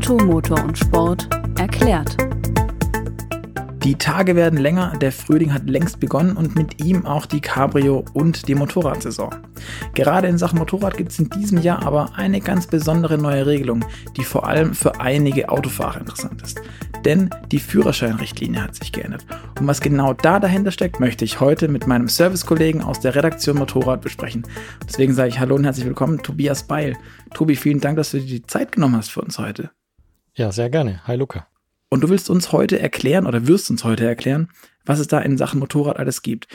Auto, Motor und Sport erklärt. Die Tage werden länger, der Frühling hat längst begonnen und mit ihm auch die Cabrio und die Motorradsaison. Gerade in Sachen Motorrad gibt es in diesem Jahr aber eine ganz besondere neue Regelung, die vor allem für einige Autofahrer interessant ist. Denn die Führerscheinrichtlinie hat sich geändert. Und was genau da dahinter steckt, möchte ich heute mit meinem Servicekollegen aus der Redaktion Motorrad besprechen. Deswegen sage ich Hallo und herzlich willkommen, Tobias Beil. Tobi, vielen Dank, dass du dir die Zeit genommen hast für uns heute. Ja, sehr gerne. Hi Luca. Und du willst uns heute erklären oder wirst uns heute erklären, was es da in Sachen Motorrad alles gibt.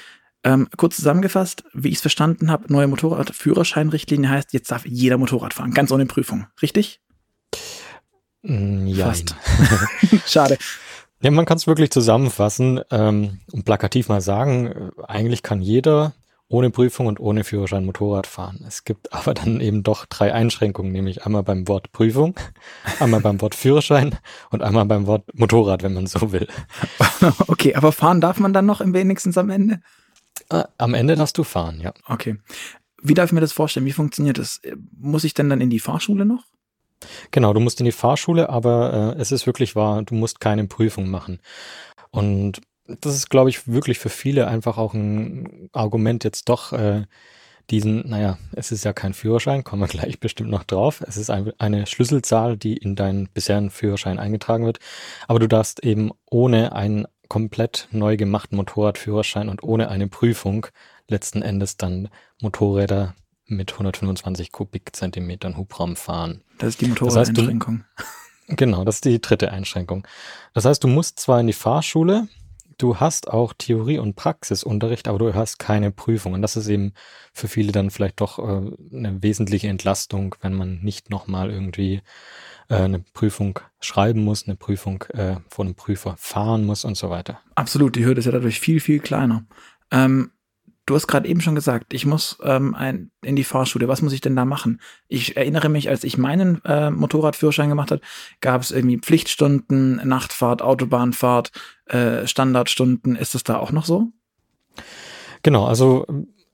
Ähm, kurz zusammengefasst, wie ich es verstanden habe, neue Motorradführerscheinrichtlinie heißt, jetzt darf jeder Motorrad fahren, ganz ohne Prüfung. Richtig? Mm, ja. Fast. Schade. Ja, man kann es wirklich zusammenfassen ähm, und plakativ mal sagen, äh, eigentlich kann jeder ohne Prüfung und ohne Führerschein Motorrad fahren. Es gibt aber dann eben doch drei Einschränkungen, nämlich einmal beim Wort Prüfung, einmal beim Wort Führerschein und einmal beim Wort Motorrad, wenn man so will. Okay, aber fahren darf man dann noch im wenigstens am Ende? Äh, am Ende darfst du fahren, ja. Okay. Wie darf ich mir das vorstellen? Wie funktioniert das? Muss ich denn dann in die Fahrschule noch? Genau, du musst in die Fahrschule, aber äh, es ist wirklich wahr, du musst keine Prüfung machen. Und das ist, glaube ich, wirklich für viele einfach auch ein Argument, jetzt doch äh, diesen, naja, es ist ja kein Führerschein, kommen wir gleich bestimmt noch drauf. Es ist ein, eine Schlüsselzahl, die in deinen bisherigen Führerschein eingetragen wird. Aber du darfst eben ohne einen komplett neu gemachten Motorradführerschein und ohne eine Prüfung letzten Endes dann Motorräder mit 125 Kubikzentimetern Hubraum fahren. Das ist die Motorradeinschränkung. Das heißt, du, genau, das ist die dritte Einschränkung. Das heißt, du musst zwar in die Fahrschule, du hast auch Theorie- und Praxisunterricht, aber du hast keine Prüfung. Und das ist eben für viele dann vielleicht doch äh, eine wesentliche Entlastung, wenn man nicht nochmal irgendwie äh, eine Prüfung schreiben muss, eine Prüfung äh, vor einem Prüfer fahren muss und so weiter. Absolut, die Hürde ist ja dadurch viel, viel kleiner. Ähm, Du hast gerade eben schon gesagt, ich muss ähm, ein, in die Fahrschule. Was muss ich denn da machen? Ich erinnere mich, als ich meinen äh, Motorradführerschein gemacht habe, gab es irgendwie Pflichtstunden, Nachtfahrt, Autobahnfahrt, äh, Standardstunden. Ist das da auch noch so? Genau, also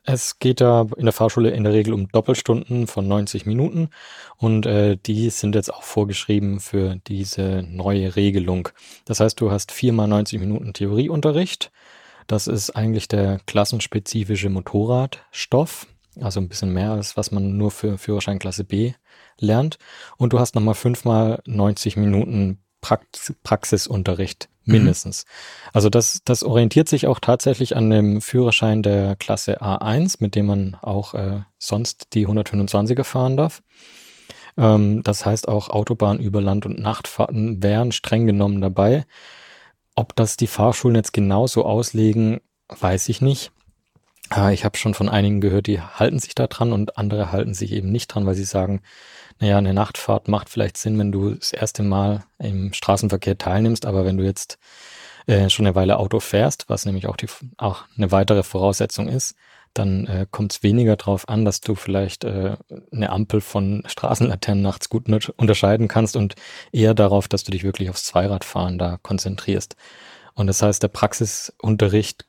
es geht da in der Fahrschule in der Regel um Doppelstunden von 90 Minuten und äh, die sind jetzt auch vorgeschrieben für diese neue Regelung. Das heißt, du hast viermal 90 Minuten Theorieunterricht das ist eigentlich der klassenspezifische Motorradstoff, also ein bisschen mehr als was man nur für Führerschein Klasse B lernt. Und du hast nochmal fünfmal 90 Minuten Prax Praxisunterricht mhm. mindestens. Mhm. Also das, das orientiert sich auch tatsächlich an dem Führerschein der Klasse A1, mit dem man auch äh, sonst die 125er fahren darf. Ähm, das heißt auch Autobahn über Land- und Nachtfahrten wären streng genommen dabei. Ob das die Fahrschulen jetzt genauso auslegen, weiß ich nicht. Ah, ich habe schon von einigen gehört, die halten sich da dran und andere halten sich eben nicht dran, weil sie sagen, naja, eine Nachtfahrt macht vielleicht Sinn, wenn du das erste Mal im Straßenverkehr teilnimmst, aber wenn du jetzt äh, schon eine Weile Auto fährst, was nämlich auch, die, auch eine weitere Voraussetzung ist, dann äh, kommt es weniger darauf an, dass du vielleicht äh, eine Ampel von Straßenlaternen nachts gut unterscheiden kannst und eher darauf, dass du dich wirklich aufs Zweiradfahren da konzentrierst. Und das heißt, der Praxisunterricht,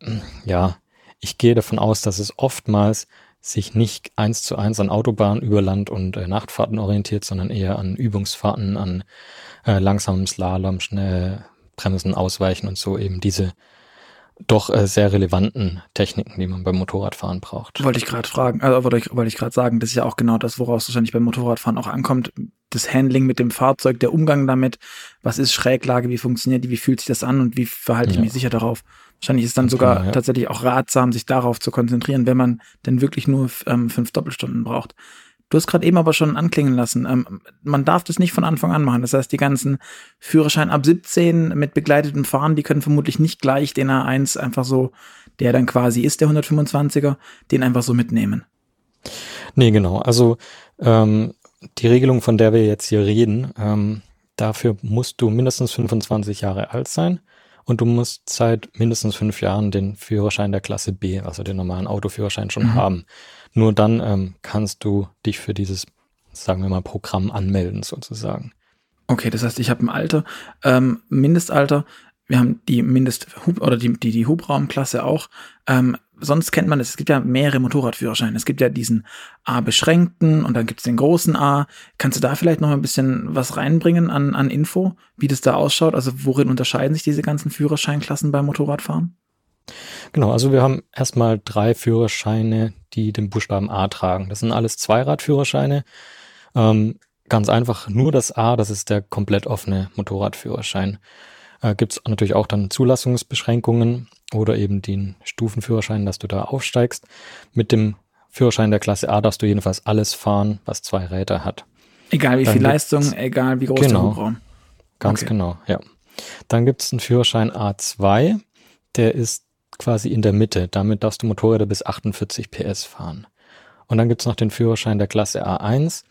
hm, ja, ich gehe davon aus, dass es oftmals sich nicht eins zu eins an Autobahn über Land und äh, Nachtfahrten orientiert, sondern eher an Übungsfahrten, an äh, langsamen Slalom, schnell Bremsen, Ausweichen und so eben diese doch äh, sehr relevanten Techniken, die man beim Motorradfahren braucht. Wollte ich gerade fragen, also wollte ich, wollte ich gerade sagen, das ist ja auch genau das, woraus wahrscheinlich beim Motorradfahren auch ankommt. Das Handling mit dem Fahrzeug, der Umgang damit, was ist Schräglage, wie funktioniert die, wie fühlt sich das an und wie verhalte ich ja. mich sicher darauf. Wahrscheinlich ist es dann sogar genau, ja. tatsächlich auch ratsam, sich darauf zu konzentrieren, wenn man denn wirklich nur ähm, fünf Doppelstunden braucht. Du hast gerade eben aber schon anklingen lassen, ähm, man darf das nicht von Anfang an machen. Das heißt, die ganzen Führerschein ab 17 mit begleitetem Fahren, die können vermutlich nicht gleich den A1 einfach so, der dann quasi ist, der 125er, den einfach so mitnehmen. Nee, genau. Also ähm, die Regelung, von der wir jetzt hier reden, ähm, dafür musst du mindestens 25 Jahre alt sein und du musst seit mindestens fünf Jahren den Führerschein der Klasse B, also den normalen Autoführerschein schon mhm. haben. Nur dann ähm, kannst du dich für dieses, sagen wir mal, Programm anmelden sozusagen. Okay, das heißt, ich habe ein Alter, ähm, Mindestalter, wir haben die Mindest oder die, die, die Hubraumklasse auch. Ähm, sonst kennt man es, es gibt ja mehrere Motorradführerscheine. Es gibt ja diesen A-beschränkten und dann gibt es den großen A. Kannst du da vielleicht noch ein bisschen was reinbringen an, an Info, wie das da ausschaut? Also worin unterscheiden sich diese ganzen Führerscheinklassen beim Motorradfahren? Genau, also wir haben erstmal drei Führerscheine, die den Buchstaben A tragen. Das sind alles Zweiradführerscheine. Ähm, ganz einfach nur das A, das ist der komplett offene Motorradführerschein. Äh, Gibt es natürlich auch dann Zulassungsbeschränkungen oder eben den Stufenführerschein, dass du da aufsteigst. Mit dem Führerschein der Klasse A darfst du jedenfalls alles fahren, was zwei Räder hat. Egal wie dann viel Leistung, egal wie groß genau, der Hubraum. Ganz okay. genau, ja. Dann gibt es einen Führerschein A2, der ist quasi in der Mitte. Damit darfst du Motorräder bis 48 PS fahren. Und dann gibt es noch den Führerschein der Klasse A1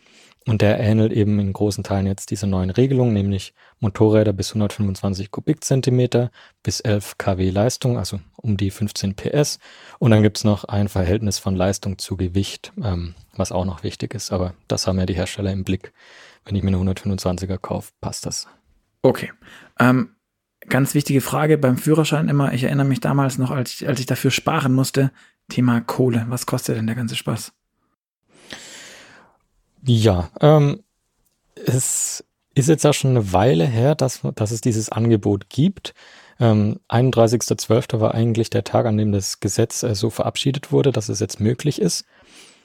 und der ähnelt eben in großen Teilen jetzt dieser neuen Regelung, nämlich Motorräder bis 125 Kubikzentimeter bis 11 kW Leistung, also um die 15 PS. Und dann gibt es noch ein Verhältnis von Leistung zu Gewicht, ähm, was auch noch wichtig ist. Aber das haben ja die Hersteller im Blick. Wenn ich mir eine 125er kaufe, passt das. Okay. Ähm, Ganz wichtige Frage beim Führerschein immer. Ich erinnere mich damals noch, als ich, als ich dafür sparen musste. Thema Kohle. Was kostet denn der ganze Spaß? Ja, ähm, es ist jetzt ja schon eine Weile her, dass, dass es dieses Angebot gibt. Ähm, 31.12. war eigentlich der Tag, an dem das Gesetz äh, so verabschiedet wurde, dass es jetzt möglich ist.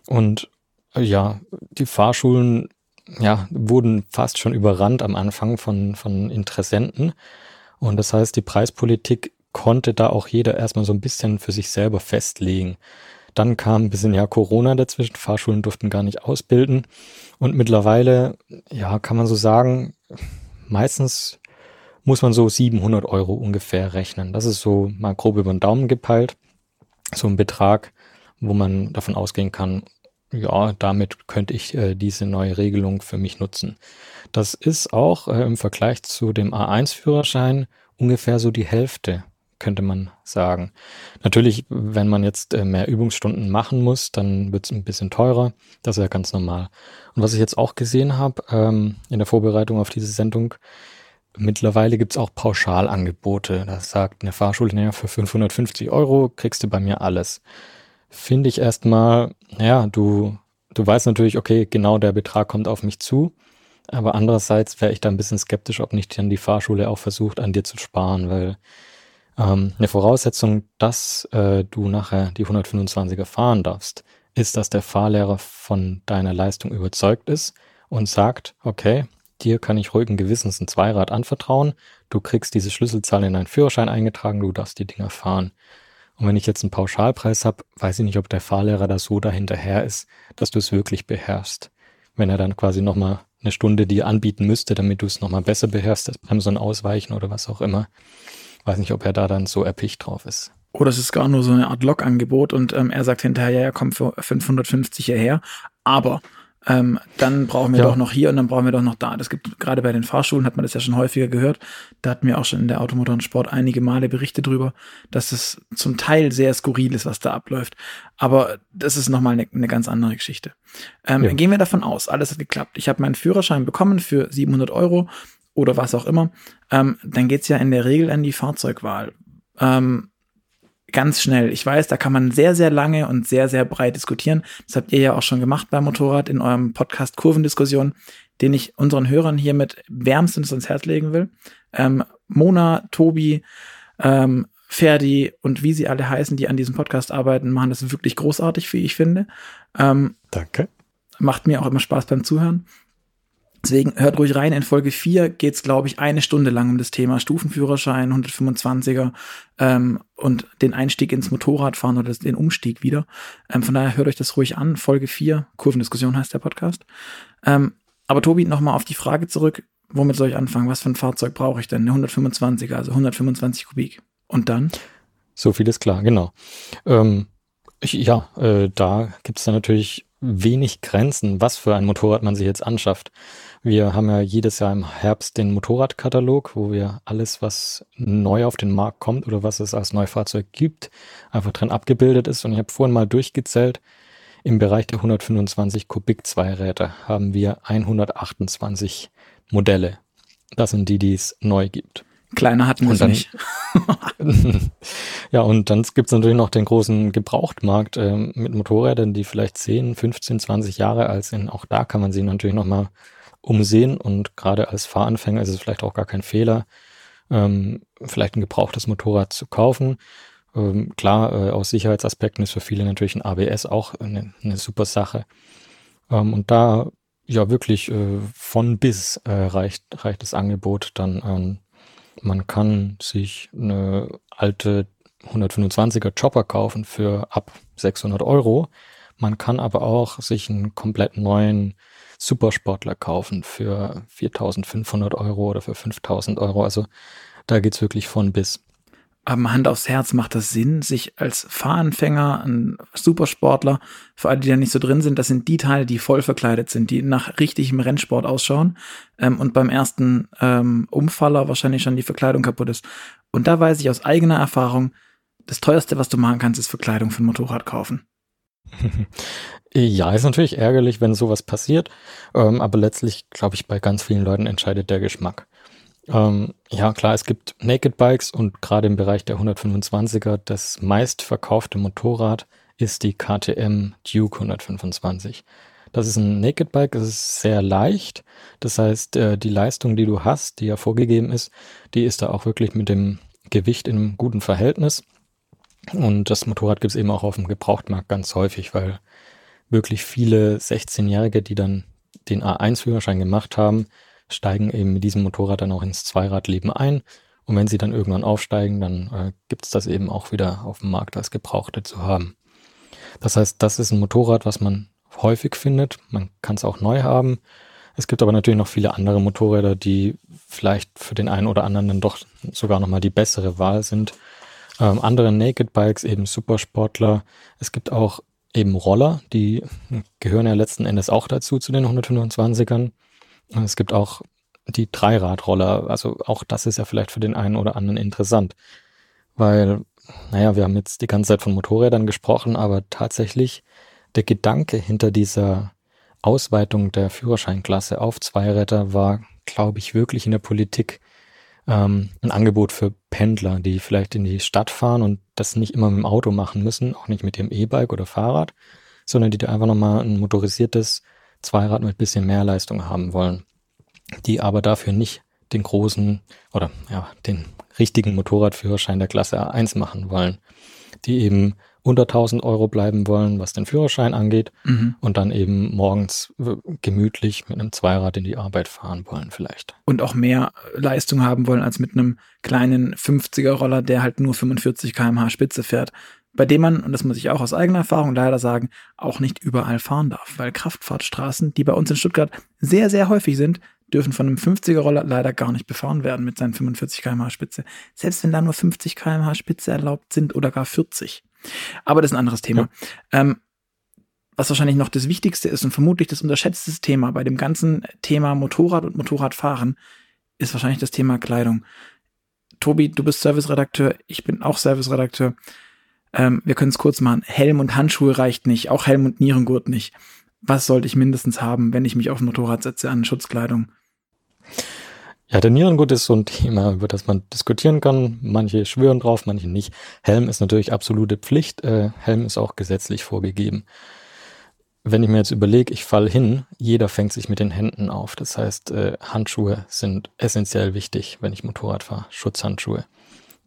Und äh, ja, die Fahrschulen ja, wurden fast schon überrannt am Anfang von, von Interessenten. Und das heißt, die Preispolitik konnte da auch jeder erstmal so ein bisschen für sich selber festlegen. Dann kam ein bisschen ja Corona dazwischen, Fahrschulen durften gar nicht ausbilden. Und mittlerweile, ja, kann man so sagen, meistens muss man so 700 Euro ungefähr rechnen. Das ist so mal grob über den Daumen gepeilt. So ein Betrag, wo man davon ausgehen kann, ja, damit könnte ich äh, diese neue Regelung für mich nutzen. Das ist auch äh, im Vergleich zu dem A1-Führerschein ungefähr so die Hälfte, könnte man sagen. Natürlich, wenn man jetzt äh, mehr Übungsstunden machen muss, dann wird es ein bisschen teurer. Das ist ja ganz normal. Und was ich jetzt auch gesehen habe ähm, in der Vorbereitung auf diese Sendung, mittlerweile gibt es auch Pauschalangebote. Das sagt eine Fahrschule, naja, für 550 Euro kriegst du bei mir alles finde ich erstmal, ja, du, du weißt natürlich, okay, genau der Betrag kommt auf mich zu. Aber andererseits wäre ich da ein bisschen skeptisch, ob nicht dann die Fahrschule auch versucht, an dir zu sparen, weil ähm, eine Voraussetzung, dass äh, du nachher die 125er fahren darfst, ist, dass der Fahrlehrer von deiner Leistung überzeugt ist und sagt, okay, dir kann ich ruhigen Gewissens ein Zweirad anvertrauen, du kriegst diese Schlüsselzahl in deinen Führerschein eingetragen, du darfst die Dinger fahren. Und wenn ich jetzt einen Pauschalpreis habe, weiß ich nicht, ob der Fahrlehrer da so dahinterher ist, dass du es wirklich beherrschst. Wenn er dann quasi nochmal eine Stunde dir anbieten müsste, damit du es nochmal besser beherrschst, das beim so ein Ausweichen oder was auch immer. Weiß nicht, ob er da dann so erpicht drauf ist. Oder es ist gar nur so eine Art Log-Angebot und ähm, er sagt hinterher, ja, er kommt für 550 hierher. Aber ähm, dann brauchen wir ja. doch noch hier und dann brauchen wir doch noch da. Das gibt gerade bei den Fahrschulen hat man das ja schon häufiger gehört. Da hatten wir auch schon in der Automotor und Sport einige Male Berichte drüber, dass es zum Teil sehr skurril ist, was da abläuft. Aber das ist nochmal eine, eine ganz andere Geschichte. Ähm, ja. Gehen wir davon aus, alles hat geklappt. Ich habe meinen Führerschein bekommen für 700 Euro oder was auch immer. Ähm, dann geht's ja in der Regel an die Fahrzeugwahl. Ähm, ganz schnell. Ich weiß, da kann man sehr, sehr lange und sehr, sehr breit diskutieren. Das habt ihr ja auch schon gemacht beim Motorrad in eurem Podcast Kurvendiskussion, den ich unseren Hörern hiermit wärmstens ins Herz legen will. Ähm, Mona, Tobi, ähm, Ferdi und wie sie alle heißen, die an diesem Podcast arbeiten, machen das wirklich großartig, wie ich finde. Ähm, Danke. Macht mir auch immer Spaß beim Zuhören. Deswegen hört ruhig rein. In Folge 4 geht's, glaube ich, eine Stunde lang um das Thema Stufenführerschein, 125er ähm, und den Einstieg ins Motorradfahren oder den Umstieg wieder. Ähm, von daher hört euch das ruhig an. Folge 4, Kurvendiskussion heißt der Podcast. Ähm, aber Tobi, nochmal auf die Frage zurück. Womit soll ich anfangen? Was für ein Fahrzeug brauche ich denn? Eine 125er, also 125 Kubik. Und dann? So viel ist klar, genau. Ähm, ich, ja, äh, da gibt's dann natürlich wenig Grenzen, was für ein Motorrad man sich jetzt anschafft. Wir haben ja jedes Jahr im Herbst den Motorradkatalog, wo wir alles, was neu auf den Markt kommt oder was es als Neufahrzeug gibt, einfach drin abgebildet ist. Und ich habe vorhin mal durchgezählt, im Bereich der 125 Kubik Zweiräder haben wir 128 Modelle. Das sind die, die es neu gibt. Kleiner hatten wir es nicht. ja, und dann gibt es natürlich noch den großen Gebrauchtmarkt äh, mit Motorrädern, die vielleicht 10, 15, 20 Jahre alt sind. Auch da kann man sie natürlich nochmal umsehen und gerade als Fahranfänger ist es vielleicht auch gar kein Fehler, ähm, vielleicht ein gebrauchtes Motorrad zu kaufen. Ähm, klar, äh, aus Sicherheitsaspekten ist für viele natürlich ein ABS auch eine, eine super Sache. Ähm, und da ja wirklich äh, von bis äh, reicht, reicht das Angebot dann. Ähm, man kann sich eine alte 125er Chopper kaufen für ab 600 Euro. Man kann aber auch sich einen komplett neuen Supersportler kaufen für 4500 Euro oder für 5000 Euro. Also da geht's wirklich von bis. Aber Hand aufs Herz macht das Sinn, sich als Fahranfänger, ein Supersportler, für alle, die da nicht so drin sind, das sind die Teile, die voll verkleidet sind, die nach richtigem Rennsport ausschauen ähm, und beim ersten ähm, Umfaller wahrscheinlich schon die Verkleidung kaputt ist. Und da weiß ich aus eigener Erfahrung, das teuerste, was du machen kannst, ist Verkleidung für ein Motorrad kaufen. Ja, ist natürlich ärgerlich, wenn sowas passiert, ähm, aber letztlich, glaube ich, bei ganz vielen Leuten entscheidet der Geschmack. Ähm, ja, klar, es gibt Naked Bikes und gerade im Bereich der 125er das meistverkaufte Motorrad ist die KTM Duke 125. Das ist ein Naked Bike, es ist sehr leicht. Das heißt, äh, die Leistung, die du hast, die ja vorgegeben ist, die ist da auch wirklich mit dem Gewicht in einem guten Verhältnis. Und das Motorrad gibt es eben auch auf dem Gebrauchtmarkt ganz häufig, weil wirklich viele 16-Jährige, die dann den A1-Führerschein gemacht haben, steigen eben mit diesem Motorrad dann auch ins Zweiradleben ein. Und wenn sie dann irgendwann aufsteigen, dann äh, gibt es das eben auch wieder auf dem Markt als Gebrauchte zu haben. Das heißt, das ist ein Motorrad, was man häufig findet. Man kann es auch neu haben. Es gibt aber natürlich noch viele andere Motorräder, die vielleicht für den einen oder anderen dann doch sogar nochmal die bessere Wahl sind. Ähm, andere Naked Bikes, eben Supersportler. Es gibt auch eben Roller, die gehören ja letzten Endes auch dazu, zu den 125ern. Es gibt auch die Dreiradroller, also auch das ist ja vielleicht für den einen oder anderen interessant, weil, naja, wir haben jetzt die ganze Zeit von Motorrädern gesprochen, aber tatsächlich der Gedanke hinter dieser Ausweitung der Führerscheinklasse auf Zweiräder war, glaube ich, wirklich in der Politik ähm, ein Angebot für Pendler, die vielleicht in die Stadt fahren und das nicht immer mit dem Auto machen müssen, auch nicht mit dem E-Bike oder Fahrrad, sondern die da einfach nochmal ein motorisiertes Zweirad mit bisschen mehr Leistung haben wollen, die aber dafür nicht den großen oder ja, den richtigen Motorradführerschein der Klasse A1 machen wollen, die eben unter 1000 Euro bleiben wollen, was den Führerschein angeht mhm. und dann eben morgens gemütlich mit einem Zweirad in die Arbeit fahren wollen vielleicht. Und auch mehr Leistung haben wollen als mit einem kleinen 50er Roller, der halt nur 45 kmh Spitze fährt bei dem man, und das muss ich auch aus eigener Erfahrung leider sagen, auch nicht überall fahren darf, weil Kraftfahrtstraßen, die bei uns in Stuttgart sehr, sehr häufig sind, dürfen von einem 50er-Roller leider gar nicht befahren werden mit seinen 45 km/h Spitze. Selbst wenn da nur 50 km/h Spitze erlaubt sind oder gar 40. Aber das ist ein anderes Thema. Ja. Ähm, was wahrscheinlich noch das Wichtigste ist und vermutlich das unterschätzte Thema bei dem ganzen Thema Motorrad und Motorradfahren, ist wahrscheinlich das Thema Kleidung. Tobi, du bist Serviceredakteur, ich bin auch Serviceredakteur. Ähm, wir können es kurz machen. Helm und Handschuhe reicht nicht, auch Helm und Nierengurt nicht. Was sollte ich mindestens haben, wenn ich mich auf ein Motorrad setze an Schutzkleidung? Ja, der Nierengurt ist so ein Thema, über das man diskutieren kann. Manche schwören drauf, manche nicht. Helm ist natürlich absolute Pflicht. Äh, Helm ist auch gesetzlich vorgegeben. Wenn ich mir jetzt überlege, ich fall hin, jeder fängt sich mit den Händen auf. Das heißt, äh, Handschuhe sind essentiell wichtig, wenn ich Motorrad fahre. Schutzhandschuhe.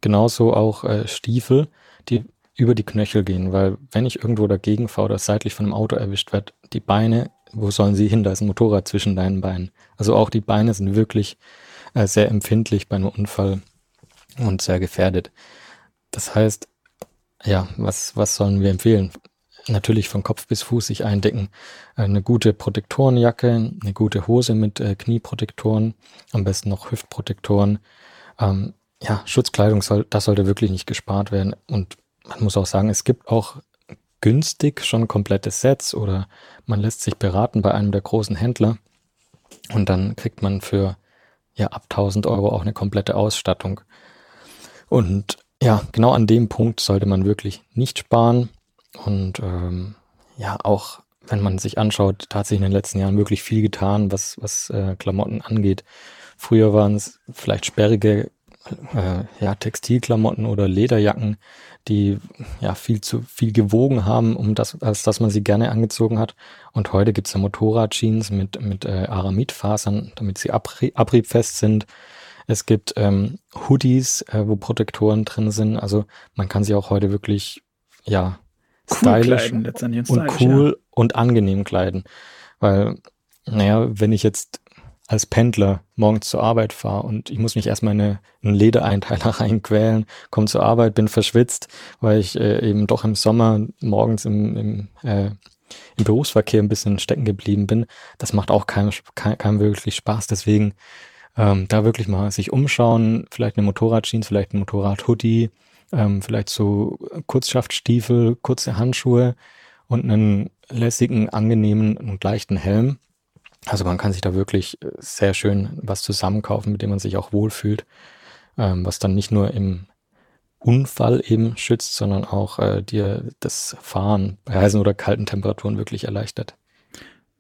Genauso auch äh, Stiefel, die über die Knöchel gehen, weil wenn ich irgendwo dagegen fahre oder seitlich von einem Auto erwischt werde, die Beine, wo sollen sie hin? Da ist ein Motorrad zwischen deinen Beinen. Also auch die Beine sind wirklich sehr empfindlich bei einem Unfall und sehr gefährdet. Das heißt, ja, was, was sollen wir empfehlen? Natürlich von Kopf bis Fuß sich eindecken. Eine gute Protektorenjacke, eine gute Hose mit äh, Knieprotektoren, am besten noch Hüftprotektoren. Ähm, ja, Schutzkleidung soll, das sollte wirklich nicht gespart werden. Und man muss auch sagen, es gibt auch günstig schon komplette Sets oder man lässt sich beraten bei einem der großen Händler und dann kriegt man für ja ab 1000 Euro auch eine komplette Ausstattung. Und ja, genau an dem Punkt sollte man wirklich nicht sparen und ähm, ja auch wenn man sich anschaut, sich in den letzten Jahren wirklich viel getan, was was äh, Klamotten angeht. Früher waren es vielleicht sperrige äh, ja, Textilklamotten oder Lederjacken, die ja viel zu viel gewogen haben, um das, als dass man sie gerne angezogen hat. Und heute gibt's ja Motorradjeans mit, mit äh, Aramidfasern, damit sie abrie abriebfest sind. Es gibt ähm, Hoodies, äh, wo Protektoren drin sind. Also man kann sie auch heute wirklich, ja, Cool stylisch und cool und angenehm kleiden. Weil, naja, wenn ich jetzt als Pendler morgens zur Arbeit fahre und ich muss mich erstmal in eine, einen Ledereinteiler reinquälen, komme zur Arbeit, bin verschwitzt, weil ich äh, eben doch im Sommer morgens im, im, äh, im Berufsverkehr ein bisschen stecken geblieben bin. Das macht auch keinem, keinem, keinem wirklich Spaß. Deswegen ähm, da wirklich mal sich umschauen, vielleicht eine Motorradjeans, vielleicht ein Motorradhoodie, ähm, vielleicht so Kurzschaftstiefel, kurze Handschuhe und einen lässigen, angenehmen und leichten Helm. Also man kann sich da wirklich äh, sehr schön was zusammenkaufen, mit dem man sich auch wohlfühlt, ähm, was dann nicht nur im Unfall eben schützt, sondern auch äh, dir das Fahren bei heißen oder kalten Temperaturen wirklich erleichtert.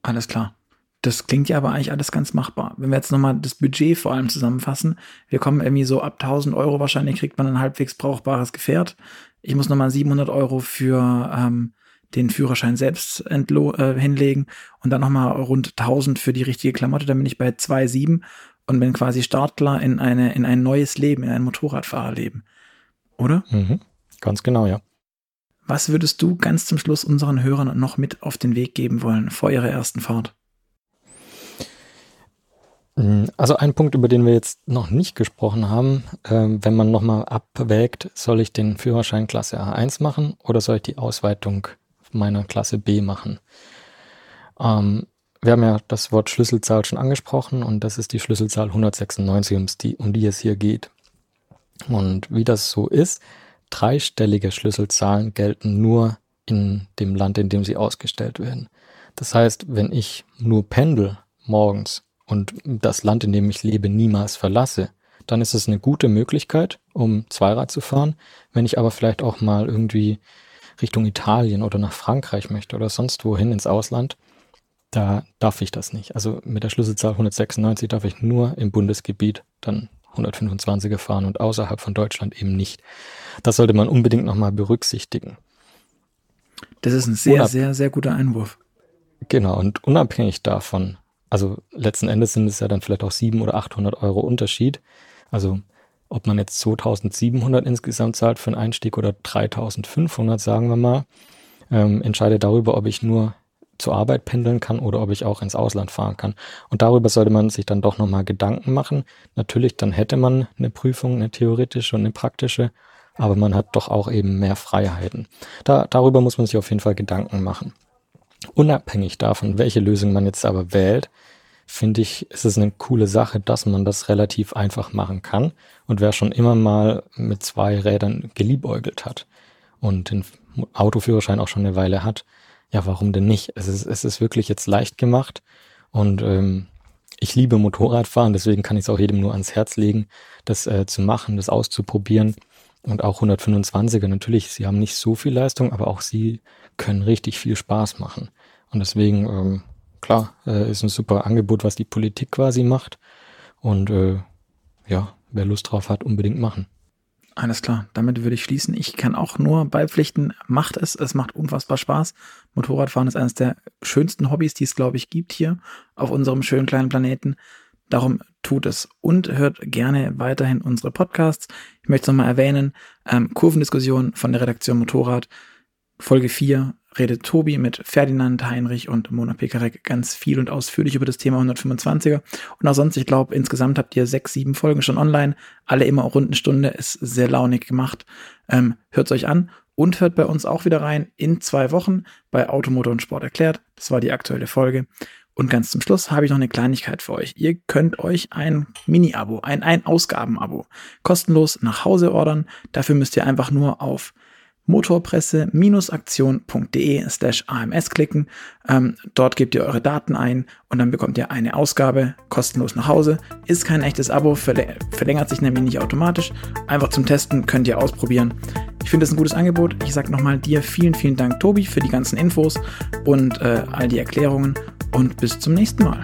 Alles klar. Das klingt ja aber eigentlich alles ganz machbar. Wenn wir jetzt nochmal das Budget vor allem zusammenfassen, wir kommen irgendwie so ab 1000 Euro wahrscheinlich kriegt man ein halbwegs brauchbares Gefährt. Ich muss nochmal 700 Euro für ähm, den Führerschein selbst äh, hinlegen und dann nochmal rund 1000 für die richtige Klamotte, dann bin ich bei 2,7 und bin quasi startklar in eine in ein neues Leben, in ein Motorradfahrerleben. Oder? Mhm. Ganz genau, ja. Was würdest du ganz zum Schluss unseren Hörern noch mit auf den Weg geben wollen vor ihrer ersten Fahrt? Also ein Punkt, über den wir jetzt noch nicht gesprochen haben, äh, wenn man nochmal abwägt, soll ich den Führerschein Klasse A1 machen oder soll ich die Ausweitung meiner Klasse B machen? Ähm, wir haben ja das Wort Schlüsselzahl schon angesprochen und das ist die Schlüsselzahl 196, um die, um die es hier geht. Und wie das so ist, dreistellige Schlüsselzahlen gelten nur in dem Land, in dem sie ausgestellt werden. Das heißt, wenn ich nur pendel morgens und das Land, in dem ich lebe, niemals verlasse, dann ist es eine gute Möglichkeit, um Zweirad zu fahren. Wenn ich aber vielleicht auch mal irgendwie Richtung Italien oder nach Frankreich möchte oder sonst wohin ins Ausland, da darf ich das nicht. Also mit der Schlüsselzahl 196 darf ich nur im Bundesgebiet dann 125er fahren und außerhalb von Deutschland eben nicht. Das sollte man unbedingt nochmal berücksichtigen. Das ist ein sehr, Unab sehr, sehr guter Einwurf. Genau, und unabhängig davon, also letzten Endes sind es ja dann vielleicht auch 700 oder 800 Euro Unterschied. Also ob man jetzt 2700 insgesamt zahlt für einen Einstieg oder 3500, sagen wir mal, ähm, entscheidet darüber, ob ich nur zur Arbeit pendeln kann oder ob ich auch ins Ausland fahren kann. Und darüber sollte man sich dann doch nochmal Gedanken machen. Natürlich, dann hätte man eine Prüfung, eine theoretische und eine praktische, aber man hat doch auch eben mehr Freiheiten. Da, darüber muss man sich auf jeden Fall Gedanken machen. Unabhängig davon, welche Lösung man jetzt aber wählt, finde ich, ist es eine coole Sache, dass man das relativ einfach machen kann. Und wer schon immer mal mit zwei Rädern geliebäugelt hat und den Autoführerschein auch schon eine Weile hat, ja, warum denn nicht? Es ist, es ist wirklich jetzt leicht gemacht und ähm, ich liebe Motorradfahren, deswegen kann ich es auch jedem nur ans Herz legen, das äh, zu machen, das auszuprobieren. Und auch 125er, natürlich, sie haben nicht so viel Leistung, aber auch sie können richtig viel Spaß machen. Und deswegen, ähm, klar, äh, ist ein super Angebot, was die Politik quasi macht. Und äh, ja, wer Lust drauf hat, unbedingt machen. Alles klar, damit würde ich schließen. Ich kann auch nur beipflichten, macht es, es macht unfassbar Spaß. Motorradfahren ist eines der schönsten Hobbys, die es, glaube ich, gibt hier auf unserem schönen kleinen Planeten. Darum tut es und hört gerne weiterhin unsere Podcasts. Ich möchte es nochmal erwähnen, ähm, Kurvendiskussion von der Redaktion Motorrad, Folge 4 redet Tobi mit Ferdinand Heinrich und Mona Pekarek ganz viel und ausführlich über das Thema 125er. Und auch sonst, ich glaube, insgesamt habt ihr sechs, sieben Folgen schon online. Alle immer rund eine Stunde, ist sehr launig gemacht. Ähm, hört's euch an und hört bei uns auch wieder rein in zwei Wochen bei Automotor und Sport erklärt. Das war die aktuelle Folge. Und ganz zum Schluss habe ich noch eine Kleinigkeit für euch. Ihr könnt euch ein Mini-Abo, ein Ein-Ausgaben-Abo kostenlos nach Hause ordern. Dafür müsst ihr einfach nur auf motorpresse-aktion.de slash AMS klicken. Ähm, dort gebt ihr eure Daten ein und dann bekommt ihr eine Ausgabe kostenlos nach Hause. Ist kein echtes Abo, verläng verlängert sich nämlich nicht automatisch. Einfach zum Testen könnt ihr ausprobieren. Ich finde es ein gutes Angebot. Ich sage nochmal dir vielen, vielen Dank, Tobi, für die ganzen Infos und äh, all die Erklärungen und bis zum nächsten Mal.